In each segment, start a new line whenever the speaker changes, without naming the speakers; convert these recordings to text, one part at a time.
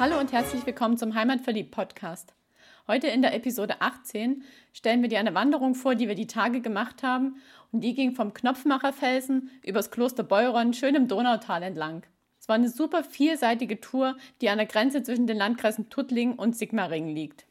Hallo und herzlich willkommen zum Heimatverliebt Podcast. Heute in der Episode 18 stellen wir dir eine Wanderung vor, die wir die Tage gemacht haben und die ging vom Knopfmacherfelsen übers Kloster Beuron schön im Donautal entlang. Es war eine super vielseitige Tour, die an der Grenze zwischen den Landkreisen Tuttlingen und Sigmaringen liegt.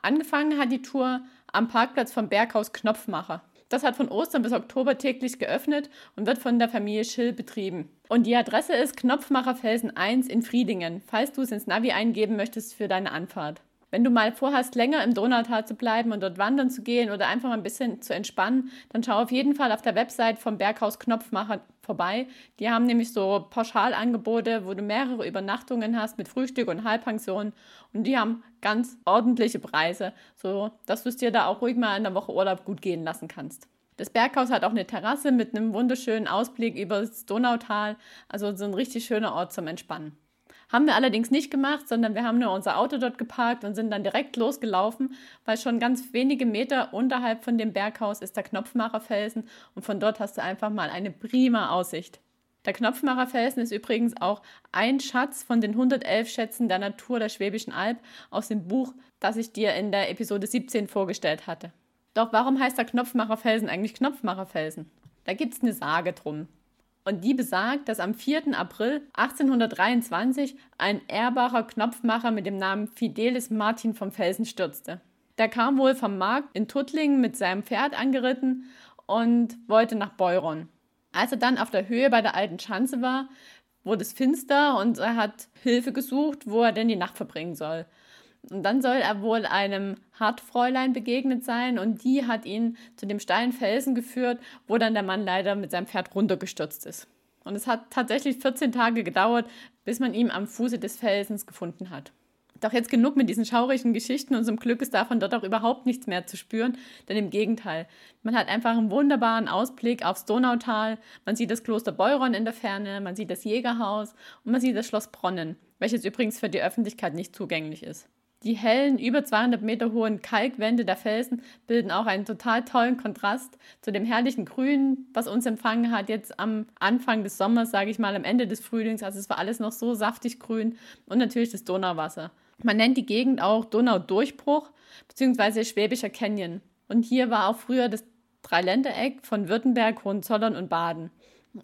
Angefangen hat die Tour am Parkplatz vom Berghaus Knopfmacher. Das hat von Ostern bis Oktober täglich geöffnet und wird von der Familie Schill betrieben. Und die Adresse ist Knopfmacher Felsen 1 in Friedingen, falls du es ins Navi eingeben möchtest für deine Anfahrt. Wenn du mal vorhast, länger im Donautal zu bleiben und dort wandern zu gehen oder einfach mal ein bisschen zu entspannen, dann schau auf jeden Fall auf der Website vom Berghaus Knopfmacher vorbei. Die haben nämlich so Pauschalangebote, wo du mehrere Übernachtungen hast mit Frühstück und Halbpension und die haben ganz ordentliche Preise, so dass du es dir da auch ruhig mal in der Woche Urlaub gut gehen lassen kannst. Das Berghaus hat auch eine Terrasse mit einem wunderschönen Ausblick über das Donautal, also so ein richtig schöner Ort zum Entspannen. Haben wir allerdings nicht gemacht, sondern wir haben nur unser Auto dort geparkt und sind dann direkt losgelaufen, weil schon ganz wenige Meter unterhalb von dem Berghaus ist der Knopfmacherfelsen und von dort hast du einfach mal eine prima Aussicht. Der Knopfmacherfelsen ist übrigens auch ein Schatz von den 111 Schätzen der Natur der Schwäbischen Alb aus dem Buch, das ich dir in der Episode 17 vorgestellt hatte. Doch warum heißt der Knopfmacherfelsen eigentlich Knopfmacherfelsen? Da gibt es eine Sage drum. Und die besagt, dass am 4. April 1823 ein Erbacher Knopfmacher mit dem Namen Fidelis Martin vom Felsen stürzte. Der kam wohl vom Markt in Tuttlingen mit seinem Pferd angeritten und wollte nach Beuron. Als er dann auf der Höhe bei der alten Schanze war, wurde es finster und er hat Hilfe gesucht, wo er denn die Nacht verbringen soll. Und dann soll er wohl einem Hartfräulein begegnet sein und die hat ihn zu dem steilen Felsen geführt, wo dann der Mann leider mit seinem Pferd runtergestürzt ist. Und es hat tatsächlich 14 Tage gedauert, bis man ihn am Fuße des Felsens gefunden hat. Doch jetzt genug mit diesen schaurigen Geschichten und zum Glück ist davon dort auch überhaupt nichts mehr zu spüren, denn im Gegenteil. Man hat einfach einen wunderbaren Ausblick aufs Donautal, man sieht das Kloster Beuron in der Ferne, man sieht das Jägerhaus und man sieht das Schloss Bronnen, welches übrigens für die Öffentlichkeit nicht zugänglich ist. Die hellen, über 200 Meter hohen Kalkwände der Felsen bilden auch einen total tollen Kontrast zu dem herrlichen Grün, was uns empfangen hat jetzt am Anfang des Sommers, sage ich mal, am Ende des Frühlings. Also es war alles noch so saftig grün und natürlich das Donauwasser. Man nennt die Gegend auch Donaudurchbruch bzw. Schwäbischer Canyon. Und hier war auch früher das Dreiländereck von Württemberg, Hohenzollern und Baden.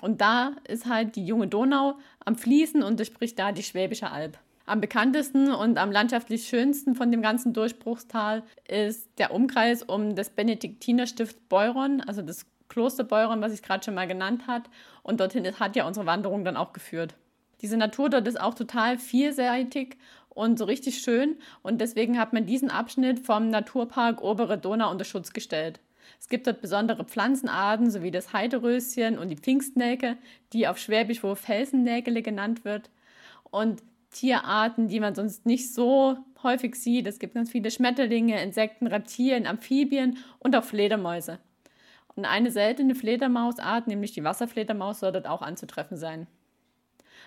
Und da ist halt die junge Donau am Fließen und durchbricht da die Schwäbische Alb. Am bekanntesten und am landschaftlich schönsten von dem ganzen Durchbruchstal ist der Umkreis um das Benediktinerstift Beuron, also das Kloster Beuron, was ich gerade schon mal genannt hat. Und dorthin hat ja unsere Wanderung dann auch geführt. Diese Natur dort ist auch total vielseitig und so richtig schön. Und deswegen hat man diesen Abschnitt vom Naturpark Obere Donau unter Schutz gestellt. Es gibt dort besondere Pflanzenarten, sowie das Heideröschen und die Pfingstnelke, die auf Schwäbisch wohl Felsennägele genannt wird. Und Tierarten, die man sonst nicht so häufig sieht. Es gibt ganz viele Schmetterlinge, Insekten, Reptilien, Amphibien und auch Fledermäuse. Und eine seltene Fledermausart, nämlich die Wasserfledermaus, soll dort auch anzutreffen sein.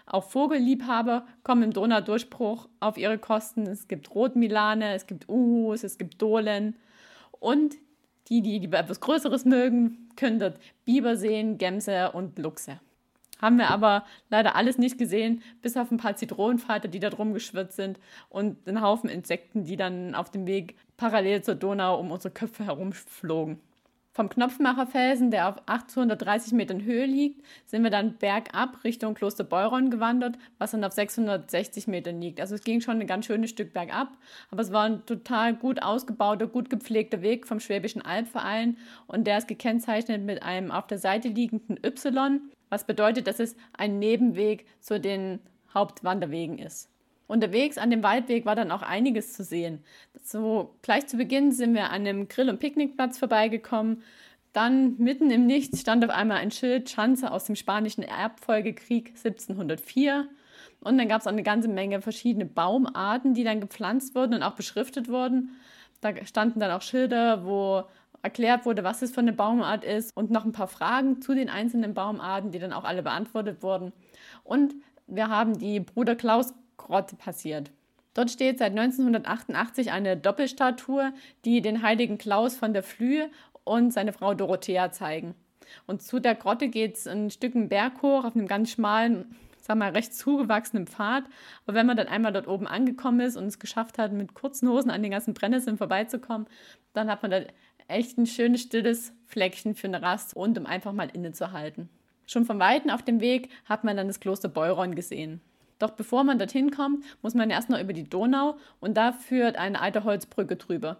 Auch Vogelliebhaber kommen im Donaudurchbruch auf ihre Kosten. Es gibt Rotmilane, es gibt Uhus, es gibt Dohlen. Und die, die lieber etwas Größeres mögen, können dort Biber sehen, Gämse und Luchse. Haben wir aber leider alles nicht gesehen, bis auf ein paar Zitronenfalter, die da drum geschwirrt sind und einen Haufen Insekten, die dann auf dem Weg parallel zur Donau um unsere Köpfe herumflogen. Vom Knopfmacherfelsen, der auf 830 Metern Höhe liegt, sind wir dann bergab Richtung Kloster Beuron gewandert, was dann auf 660 Metern liegt. Also es ging schon ein ganz schönes Stück bergab, aber es war ein total gut ausgebauter, gut gepflegter Weg vom Schwäbischen Albverein und der ist gekennzeichnet mit einem auf der Seite liegenden Y was bedeutet, dass es ein Nebenweg zu den Hauptwanderwegen ist. Unterwegs an dem Waldweg war dann auch einiges zu sehen. So gleich zu Beginn sind wir an einem Grill- und Picknickplatz vorbeigekommen. Dann mitten im Nichts stand auf einmal ein Schild Schanze aus dem spanischen Erbfolgekrieg 1704. Und dann gab es auch eine ganze Menge verschiedene Baumarten, die dann gepflanzt wurden und auch beschriftet wurden. Da standen dann auch Schilder, wo erklärt wurde, was es für eine Baumart ist und noch ein paar Fragen zu den einzelnen Baumarten, die dann auch alle beantwortet wurden. Und wir haben die Bruder Klaus Grotte passiert. Dort steht seit 1988 eine Doppelstatue, die den heiligen Klaus von der Flühe und seine Frau Dorothea zeigen. Und zu der Grotte geht es ein Stück Berg hoch auf einem ganz schmalen sag mal, recht zugewachsenem Pfad. Aber wenn man dann einmal dort oben angekommen ist und es geschafft hat, mit kurzen Hosen an den ganzen Brennnesseln vorbeizukommen, dann hat man da echt ein schönes, stilles Fleckchen für eine Rast und um einfach mal innezuhalten. Schon von Weitem auf dem Weg hat man dann das Kloster Beuron gesehen. Doch bevor man dorthin kommt, muss man erst noch über die Donau und da führt eine alte Holzbrücke drüber.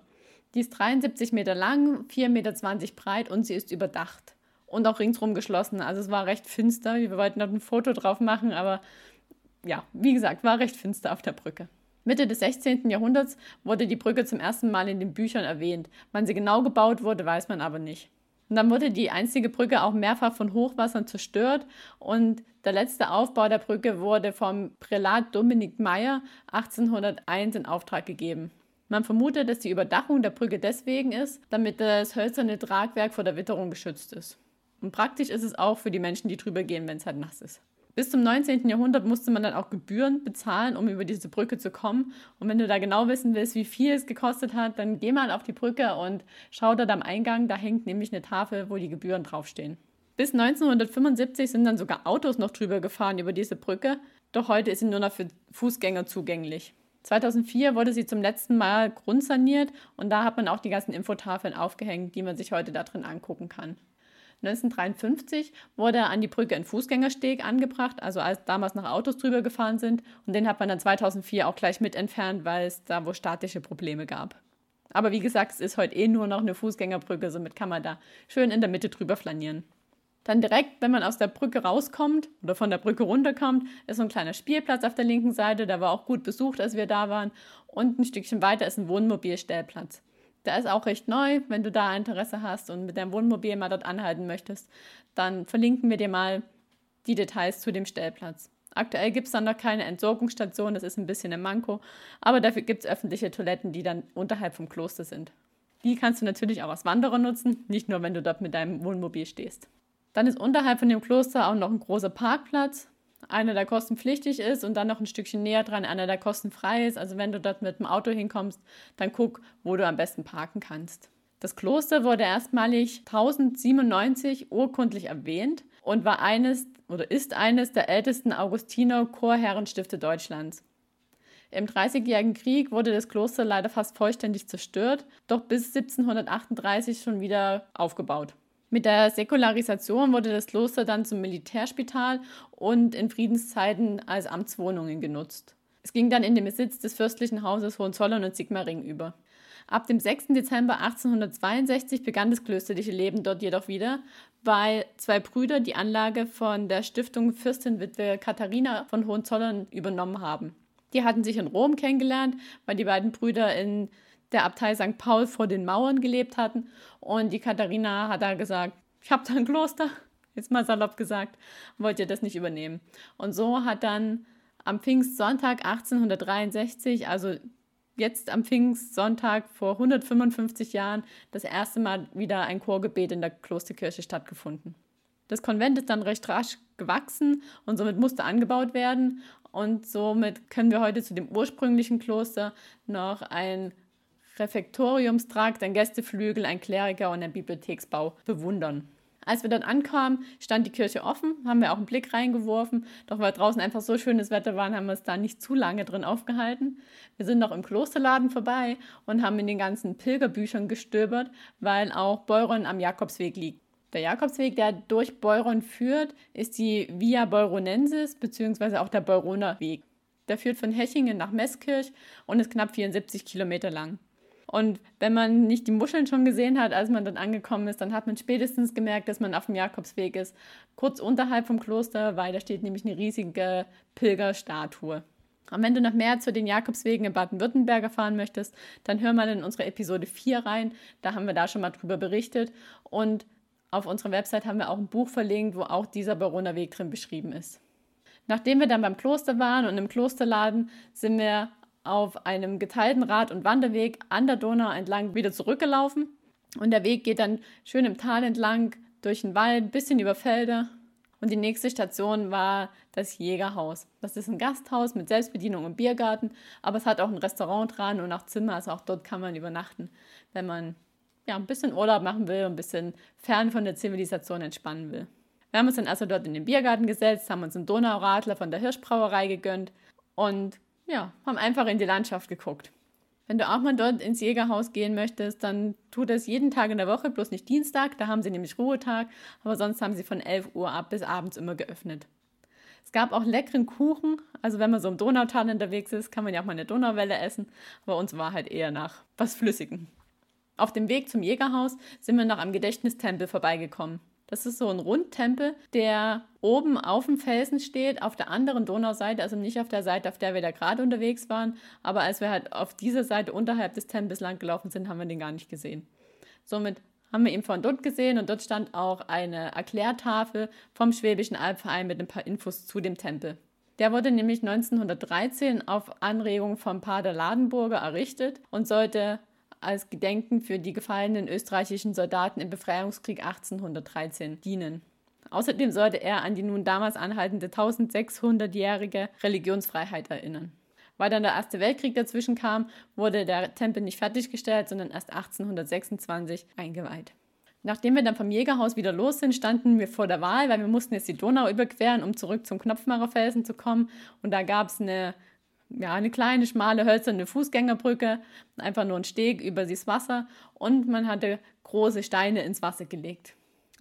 Die ist 73 Meter lang, 4,20 Meter breit und sie ist überdacht. Und auch ringsrum geschlossen. Also es war recht finster. Wir wollten dort ein Foto drauf machen, aber ja, wie gesagt, war recht finster auf der Brücke. Mitte des 16. Jahrhunderts wurde die Brücke zum ersten Mal in den Büchern erwähnt. Wann sie genau gebaut wurde, weiß man aber nicht. Und dann wurde die einzige Brücke auch mehrfach von Hochwassern zerstört und der letzte Aufbau der Brücke wurde vom Prälat Dominik Meyer 1801 in Auftrag gegeben. Man vermutet, dass die Überdachung der Brücke deswegen ist, damit das hölzerne Tragwerk vor der Witterung geschützt ist. Und praktisch ist es auch für die Menschen, die drüber gehen, wenn es halt nass ist. Bis zum 19. Jahrhundert musste man dann auch Gebühren bezahlen, um über diese Brücke zu kommen. Und wenn du da genau wissen willst, wie viel es gekostet hat, dann geh mal auf die Brücke und schau dort am Eingang. Da hängt nämlich eine Tafel, wo die Gebühren draufstehen. Bis 1975 sind dann sogar Autos noch drüber gefahren über diese Brücke. Doch heute ist sie nur noch für Fußgänger zugänglich. 2004 wurde sie zum letzten Mal grundsaniert und da hat man auch die ganzen Infotafeln aufgehängt, die man sich heute da drin angucken kann. 1953 wurde an die Brücke ein Fußgängersteg angebracht, also als damals noch Autos drüber gefahren sind. Und den hat man dann 2004 auch gleich mit entfernt, weil es da wohl statische Probleme gab. Aber wie gesagt, es ist heute eh nur noch eine Fußgängerbrücke, somit kann man da schön in der Mitte drüber flanieren. Dann direkt, wenn man aus der Brücke rauskommt oder von der Brücke runterkommt, ist so ein kleiner Spielplatz auf der linken Seite. Der war auch gut besucht, als wir da waren. Und ein Stückchen weiter ist ein Wohnmobilstellplatz. Der ist auch recht neu. Wenn du da Interesse hast und mit deinem Wohnmobil mal dort anhalten möchtest, dann verlinken wir dir mal die Details zu dem Stellplatz. Aktuell gibt es dann noch keine Entsorgungsstation, das ist ein bisschen ein Manko, aber dafür gibt es öffentliche Toiletten, die dann unterhalb vom Kloster sind. Die kannst du natürlich auch als Wanderer nutzen, nicht nur wenn du dort mit deinem Wohnmobil stehst. Dann ist unterhalb von dem Kloster auch noch ein großer Parkplatz einer, der kostenpflichtig ist und dann noch ein Stückchen näher dran einer, der kostenfrei ist. Also wenn du dort mit dem Auto hinkommst, dann guck, wo du am besten parken kannst. Das Kloster wurde erstmalig 1097 urkundlich erwähnt und war eines oder ist eines der ältesten Augustiner Chorherrenstifte Deutschlands. Im Dreißigjährigen Krieg wurde das Kloster leider fast vollständig zerstört, doch bis 1738 schon wieder aufgebaut. Mit der Säkularisation wurde das Kloster dann zum Militärspital und in Friedenszeiten als Amtswohnungen genutzt. Es ging dann in den Besitz des fürstlichen Hauses Hohenzollern und Sigmaringen über. Ab dem 6. Dezember 1862 begann das klösterliche Leben dort jedoch wieder, weil zwei Brüder die Anlage von der Stiftung Fürstinwitwe Katharina von Hohenzollern übernommen haben. Die hatten sich in Rom kennengelernt, weil die beiden Brüder in der Abtei St. Paul vor den Mauern gelebt hatten. Und die Katharina hat da gesagt, ich habe da ein Kloster, jetzt mal salopp gesagt, wollt ihr das nicht übernehmen. Und so hat dann am Pfingstsonntag 1863, also jetzt am Pfingstsonntag vor 155 Jahren, das erste Mal wieder ein Chorgebet in der Klosterkirche stattgefunden. Das Konvent ist dann recht rasch gewachsen und somit musste angebaut werden. Und somit können wir heute zu dem ursprünglichen Kloster noch ein Refektoriumstrakt, ein Gästeflügel, ein Kleriker und ein Bibliotheksbau bewundern. Als wir dort ankamen, stand die Kirche offen, haben wir auch einen Blick reingeworfen, doch weil draußen einfach so schönes Wetter war, haben wir es da nicht zu lange drin aufgehalten. Wir sind noch im Klosterladen vorbei und haben in den ganzen Pilgerbüchern gestöbert, weil auch Beuron am Jakobsweg liegt. Der Jakobsweg, der durch Beuron führt, ist die Via Beuronensis bzw. auch der Beuroner Weg. Der führt von Hechingen nach Meßkirch und ist knapp 74 Kilometer lang. Und wenn man nicht die Muscheln schon gesehen hat, als man dort angekommen ist, dann hat man spätestens gemerkt, dass man auf dem Jakobsweg ist, kurz unterhalb vom Kloster, weil da steht nämlich eine riesige Pilgerstatue. Und wenn du noch mehr zu den Jakobswegen in Baden-Württemberg erfahren möchtest, dann hör mal in unsere Episode 4 rein. Da haben wir da schon mal drüber berichtet. Und auf unserer Website haben wir auch ein Buch verlinkt, wo auch dieser Baroner Weg drin beschrieben ist. Nachdem wir dann beim Kloster waren und im Klosterladen, sind wir auf einem geteilten Rad- und Wanderweg an der Donau entlang wieder zurückgelaufen. Und der Weg geht dann schön im Tal entlang, durch den Wald, ein bisschen über Felder. Und die nächste Station war das Jägerhaus. Das ist ein Gasthaus mit Selbstbedienung und Biergarten, aber es hat auch ein Restaurant dran und auch Zimmer, also auch dort kann man übernachten, wenn man ja, ein bisschen Urlaub machen will und ein bisschen fern von der Zivilisation entspannen will. Wir haben uns dann also dort in den Biergarten gesetzt, haben uns einen Donauradler von der Hirschbrauerei gegönnt und ja, haben einfach in die Landschaft geguckt. Wenn du auch mal dort ins Jägerhaus gehen möchtest, dann tu das jeden Tag in der Woche, bloß nicht Dienstag, da haben sie nämlich Ruhetag, aber sonst haben sie von 11 Uhr ab bis abends immer geöffnet. Es gab auch leckeren Kuchen, also wenn man so im Donautal unterwegs ist, kann man ja auch mal eine Donauwelle essen, aber uns war halt eher nach was Flüssigem. Auf dem Weg zum Jägerhaus sind wir noch am Gedächtnistempel vorbeigekommen. Das ist so ein Rundtempel, der oben auf dem Felsen steht, auf der anderen Donauseite, also nicht auf der Seite, auf der wir da gerade unterwegs waren, aber als wir halt auf dieser Seite unterhalb des Tempels lang gelaufen sind, haben wir den gar nicht gesehen. Somit haben wir ihn von dort gesehen und dort stand auch eine Erklärtafel vom Schwäbischen Albverein mit ein paar Infos zu dem Tempel. Der wurde nämlich 1913 auf Anregung vom Pater Ladenburger errichtet und sollte als Gedenken für die gefallenen österreichischen Soldaten im Befreiungskrieg 1813 dienen. Außerdem sollte er an die nun damals anhaltende 1600-jährige Religionsfreiheit erinnern. Weil dann der Erste Weltkrieg dazwischen kam, wurde der Tempel nicht fertiggestellt, sondern erst 1826 eingeweiht. Nachdem wir dann vom Jägerhaus wieder los sind, standen wir vor der Wahl, weil wir mussten jetzt die Donau überqueren, um zurück zum Knopfmacherfelsen zu kommen. Und da gab es eine ja, eine kleine, schmale, hölzerne Fußgängerbrücke, einfach nur ein Steg über das Wasser und man hatte große Steine ins Wasser gelegt.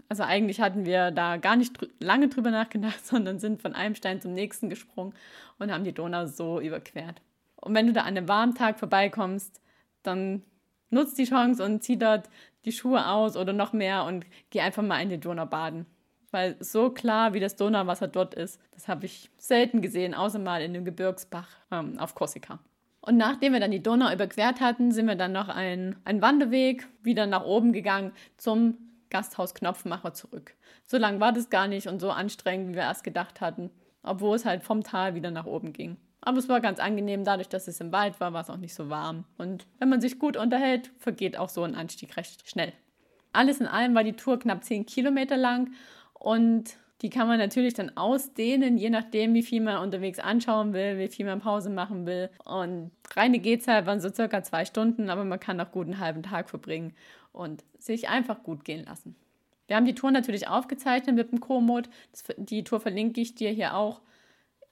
Also eigentlich hatten wir da gar nicht drü lange drüber nachgedacht, sondern sind von einem Stein zum nächsten gesprungen und haben die Donau so überquert. Und wenn du da an einem warmen Tag vorbeikommst, dann nutzt die Chance und zieh dort die Schuhe aus oder noch mehr und geh einfach mal in die Donau baden weil so klar wie das Donauwasser dort ist, das habe ich selten gesehen, außer mal in dem Gebirgsbach ähm, auf Korsika. Und nachdem wir dann die Donau überquert hatten, sind wir dann noch einen, einen Wanderweg wieder nach oben gegangen zum Gasthaus Knopfmacher zurück. So lang war das gar nicht und so anstrengend, wie wir erst gedacht hatten, obwohl es halt vom Tal wieder nach oben ging. Aber es war ganz angenehm, dadurch, dass es im Wald war, war es auch nicht so warm. Und wenn man sich gut unterhält, vergeht auch so ein Anstieg recht schnell. Alles in allem war die Tour knapp 10 Kilometer lang und die kann man natürlich dann ausdehnen, je nachdem, wie viel man unterwegs anschauen will, wie viel man Pause machen will. Und reine Gehzeit waren so circa zwei Stunden, aber man kann auch gut einen halben Tag verbringen und sich einfach gut gehen lassen. Wir haben die Tour natürlich aufgezeichnet mit dem Komoot. Die Tour verlinke ich dir hier auch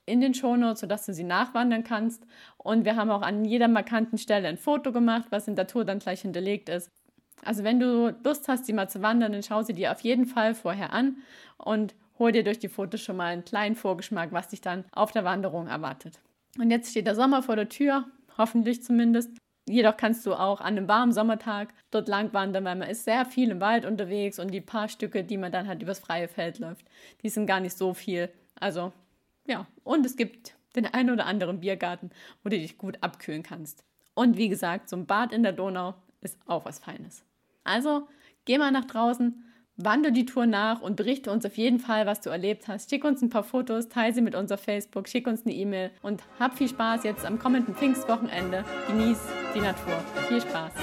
in den Shownotes, sodass du sie nachwandern kannst. Und wir haben auch an jeder markanten Stelle ein Foto gemacht, was in der Tour dann gleich hinterlegt ist. Also wenn du Lust hast, die mal zu wandern, dann schau sie dir auf jeden Fall vorher an und hol dir durch die Fotos schon mal einen kleinen Vorgeschmack, was dich dann auf der Wanderung erwartet. Und jetzt steht der Sommer vor der Tür, hoffentlich zumindest. Jedoch kannst du auch an einem warmen Sommertag dort lang wandern, weil man ist sehr viel im Wald unterwegs und die paar Stücke, die man dann halt übers freie Feld läuft, die sind gar nicht so viel. Also ja, und es gibt den einen oder anderen Biergarten, wo du dich gut abkühlen kannst. Und wie gesagt, so ein Bad in der Donau ist auch was Feines. Also geh mal nach draußen, wandere die Tour nach und berichte uns auf jeden Fall, was du erlebt hast. Schick uns ein paar Fotos, teile sie mit uns auf Facebook, schick uns eine E-Mail und hab viel Spaß jetzt am kommenden Pfingstwochenende. Genieß die Natur. Viel Spaß.